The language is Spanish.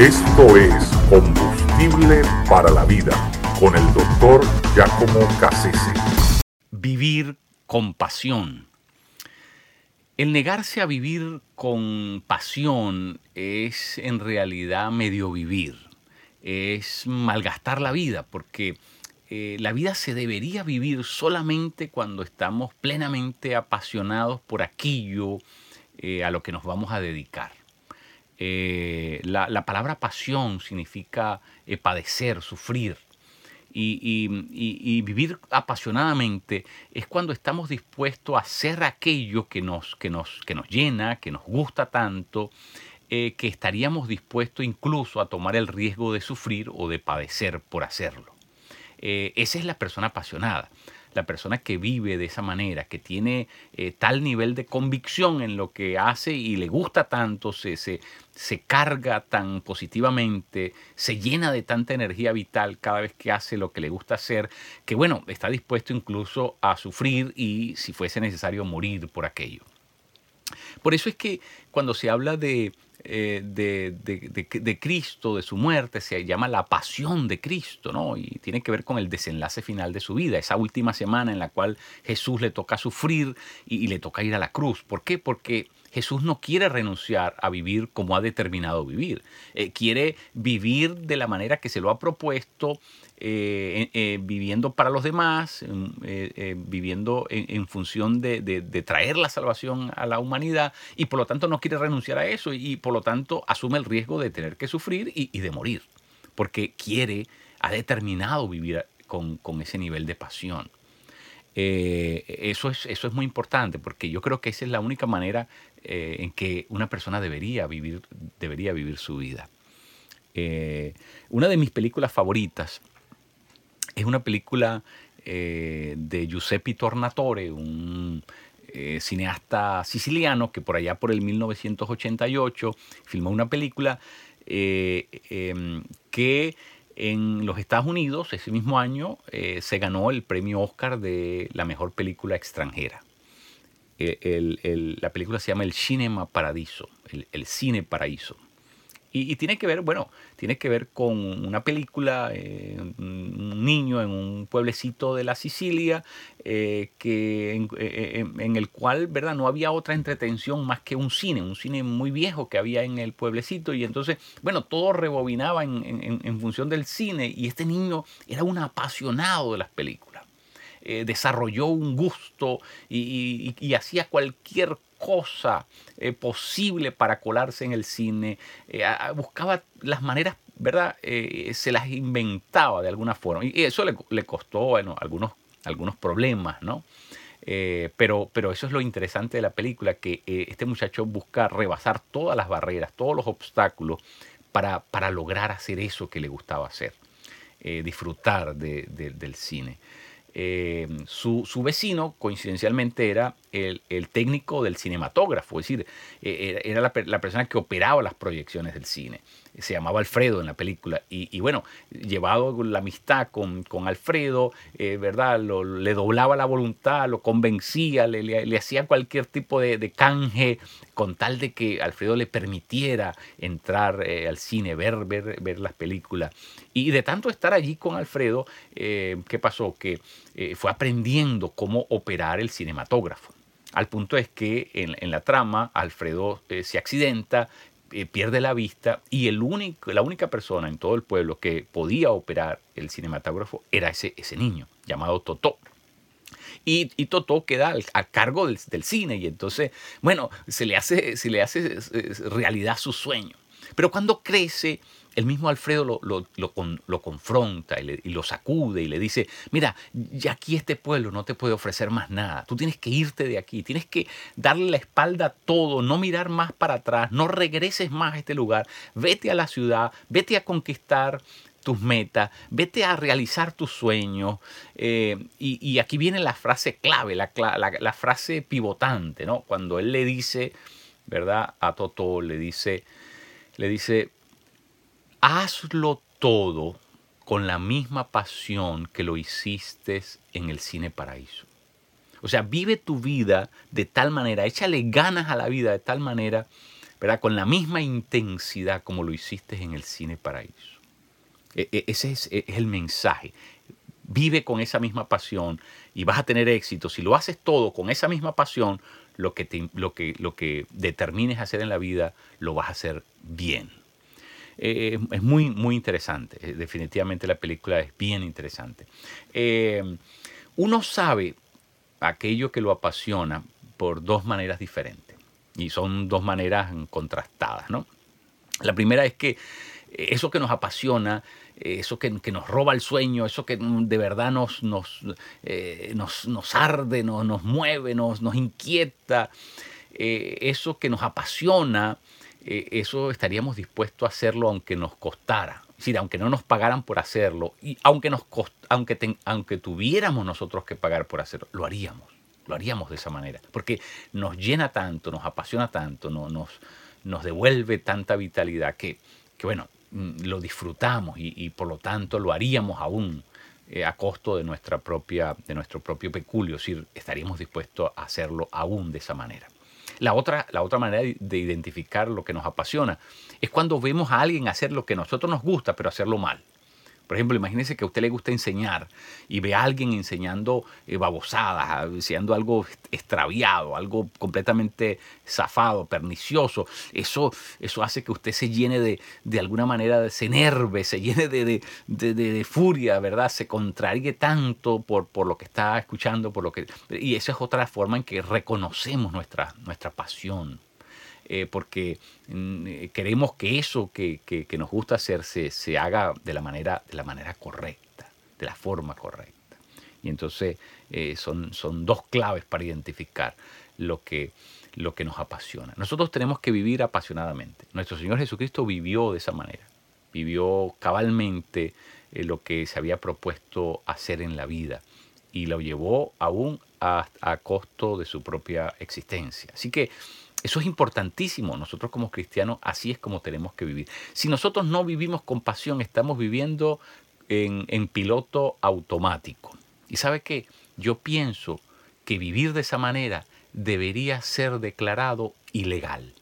Esto es Combustible para la Vida con el doctor Giacomo Cassese. Vivir con pasión. El negarse a vivir con pasión es en realidad medio vivir, es malgastar la vida, porque eh, la vida se debería vivir solamente cuando estamos plenamente apasionados por aquello eh, a lo que nos vamos a dedicar. Eh, la, palabra pasión significa eh, padecer, sufrir. Y, vivir apasionadamente es cuando estamos dispuestos a hacer aquello que nos, que nos, que nos llena, que nos gusta tanto, eh, que estaríamos dispuestos incluso a tomar el riesgo de sufrir o de padecer por hacerlo. esa es la persona apasionada la persona que vive de esa manera, que tiene eh, tal nivel de convicción en lo que hace y le gusta tanto, se, se, se carga tan positivamente, se llena de tanta energía vital cada vez que hace lo que le gusta hacer, que bueno, está dispuesto incluso a sufrir y si fuese necesario morir por aquello. Por eso es que cuando se habla de, eh, de, de, Cristo, de su muerte, se llama la pasión de Cristo, ¿no? Y tiene que ver con el desenlace final de su vida, esa última semana en la cual Jesús le toca sufrir y, le toca ir a la cruz. ¿Por qué? Porque Jesús no quiere renunciar a vivir como ha determinado vivir. Eh, quiere vivir de la manera que se lo ha propuesto, eh, eh, viviendo para los demás, viviendo en, función de, traer la salvación a la humanidad y por lo tanto no quiere renunciar a eso y, por lo tanto asume el riesgo de tener que sufrir y, de morir, porque quiere, ha determinado vivir con, con ese nivel de pasión. Eso, es, eso es muy importante porque yo creo que esa es la única manera eh, en que una persona debería vivir, debería vivir su vida. Eh, una de mis películas favoritas es una película eh, de Giuseppe Tornatore, un cineasta siciliano que por allá por el 1988 filmó una película em, que en los Estados Unidos ese mismo año se ganó el premio Oscar de la mejor película extranjera. Eh, la película se llama El Cinema Paradiso, el, cine paraíso. Y, tiene que ver, bueno, tiene que ver con una película, eh, un niño en un pueblecito de la Sicilia, eh, que en, el cual, ¿verdad? No había otra entretención más que un cine, un cine muy viejo que había en el pueblecito. Y entonces, bueno, todo rebobinaba en función del cine y este niño era un apasionado de las películas. Eh, desarrolló un gusto y, hacía cualquier cosa eh, posible para colarse en el cine, eh, buscaba las maneras, ¿verdad? se las inventaba de alguna forma y eso le, costó, algunos, algunos problemas, ¿no? pero, pero eso es lo interesante de la película, que este muchacho busca rebasar todas las barreras, todos los obstáculos para, para lograr hacer eso que le gustaba hacer, disfrutar del cine. Eh, su, vecino, coincidencialmente, era el, técnico del cinematógrafo, es decir, eh, era la, persona que operaba las proyecciones del cine. Se llamaba Alfredo en la película. Y, bueno, llevado la amistad con, Alfredo, eh, ¿verdad? le doblaba la voluntad, lo convencía, le, hacía cualquier tipo de, canje con tal de que Alfredo le permitiera entrar al cine, ver, ver, ver las películas. Y de tanto estar allí con Alfredo, ¿qué pasó? Que eh, fue aprendiendo cómo operar el cinematógrafo. Al punto es que en, la trama Alfredo eh, se accidenta, eh, pierde la vista y el único, la única persona en todo el pueblo que podía operar el cinematógrafo era ese, ese niño llamado Totó. Y, Totó queda a cargo del, del, cine y entonces, bueno, se le hace, se le hace realidad su sueño. Pero cuando crece, el mismo Alfredo lo, lo, confronta y, lo sacude y le dice, mira, ya aquí este pueblo no te puede ofrecer más nada, tú tienes que irte de aquí, tienes que darle la espalda a todo, no mirar más para atrás, no regreses más a este lugar, vete a la ciudad, vete a conquistar tus metas, vete a realizar tus sueños. Eh, y, aquí viene la frase clave, la, la, frase pivotante, ¿no? Cuando él le dice, ¿verdad? A Toto le dice, le dice, hazlo todo con la misma pasión que lo hiciste en el cine paraíso. O sea, vive tu vida de tal manera, échale ganas a la vida de tal manera ¿verdad? Con la misma intensidad como lo hiciste en el cine paraíso. E, e, ese es, es el mensaje. Vive con esa misma pasión y vas a tener éxito. Si lo haces todo con esa misma pasión, lo que, lo que, lo que determines hacer en la vida, lo vas a hacer bien. Eh, es muy, muy interesante. Eh, definitivamente la película es bien interesante. Eh, uno sabe aquello que lo apasiona por dos maneras diferentes. Y son dos maneras contrastadas, ¿no? La primera es que eso que nos apasiona, eso que, nos roba el sueño, eso que de verdad nos, nos, nos, arde, nos, nos mueve, nos, nos inquieta, eso que nos apasiona, eh, eso estaríamos dispuestos a hacerlo aunque nos costara. Es decir, aunque no nos pagaran por hacerlo, y aunque, nos aunque, aunque tuviéramos nosotros que pagar por hacerlo, lo haríamos. Lo haríamos de esa manera. Porque nos llena tanto, nos apasiona tanto, no, nos, nos devuelve tanta vitalidad que, que bueno, mm, lo disfrutamos y, por lo tanto lo haríamos aún eh, a costo de, nuestra propia, de nuestro propio peculio. Es decir, estaríamos dispuestos a hacerlo aún de esa manera. La otra, la otra manera de identificar lo que nos apasiona es cuando vemos a alguien hacer lo que a nosotros nos gusta, pero hacerlo mal. Por ejemplo, imagínese que a usted le gusta enseñar y ve a alguien enseñando eh, babosadas, enseñando algo extraviado, algo completamente zafado, pernicioso. Eso, eso hace que usted se llene de, de alguna manera, se enerve, se llene de, de, de, furia, ¿verdad? Se contraríe tanto por, por lo que está escuchando, por lo que... Y esa es otra forma en que reconocemos nuestra, nuestra pasión eh, porque mm, eh, queremos que eso que, nos gusta hacer se, haga de la, manera, de la manera correcta, de la forma correcta. Y entonces eh, son, son dos claves para identificar lo que, lo que nos apasiona. Nosotros tenemos que vivir apasionadamente. Nuestro Señor Jesucristo vivió de esa manera, vivió cabalmente lo que se había propuesto hacer en la vida y lo llevó aún a, a costo de su propia existencia. Así que eso es importantísimo. Nosotros como cristianos así es como tenemos que vivir. Si nosotros no vivimos con pasión, estamos viviendo en, piloto automático. Y sabe qué? Yo pienso que vivir de esa manera debería ser declarado ilegal.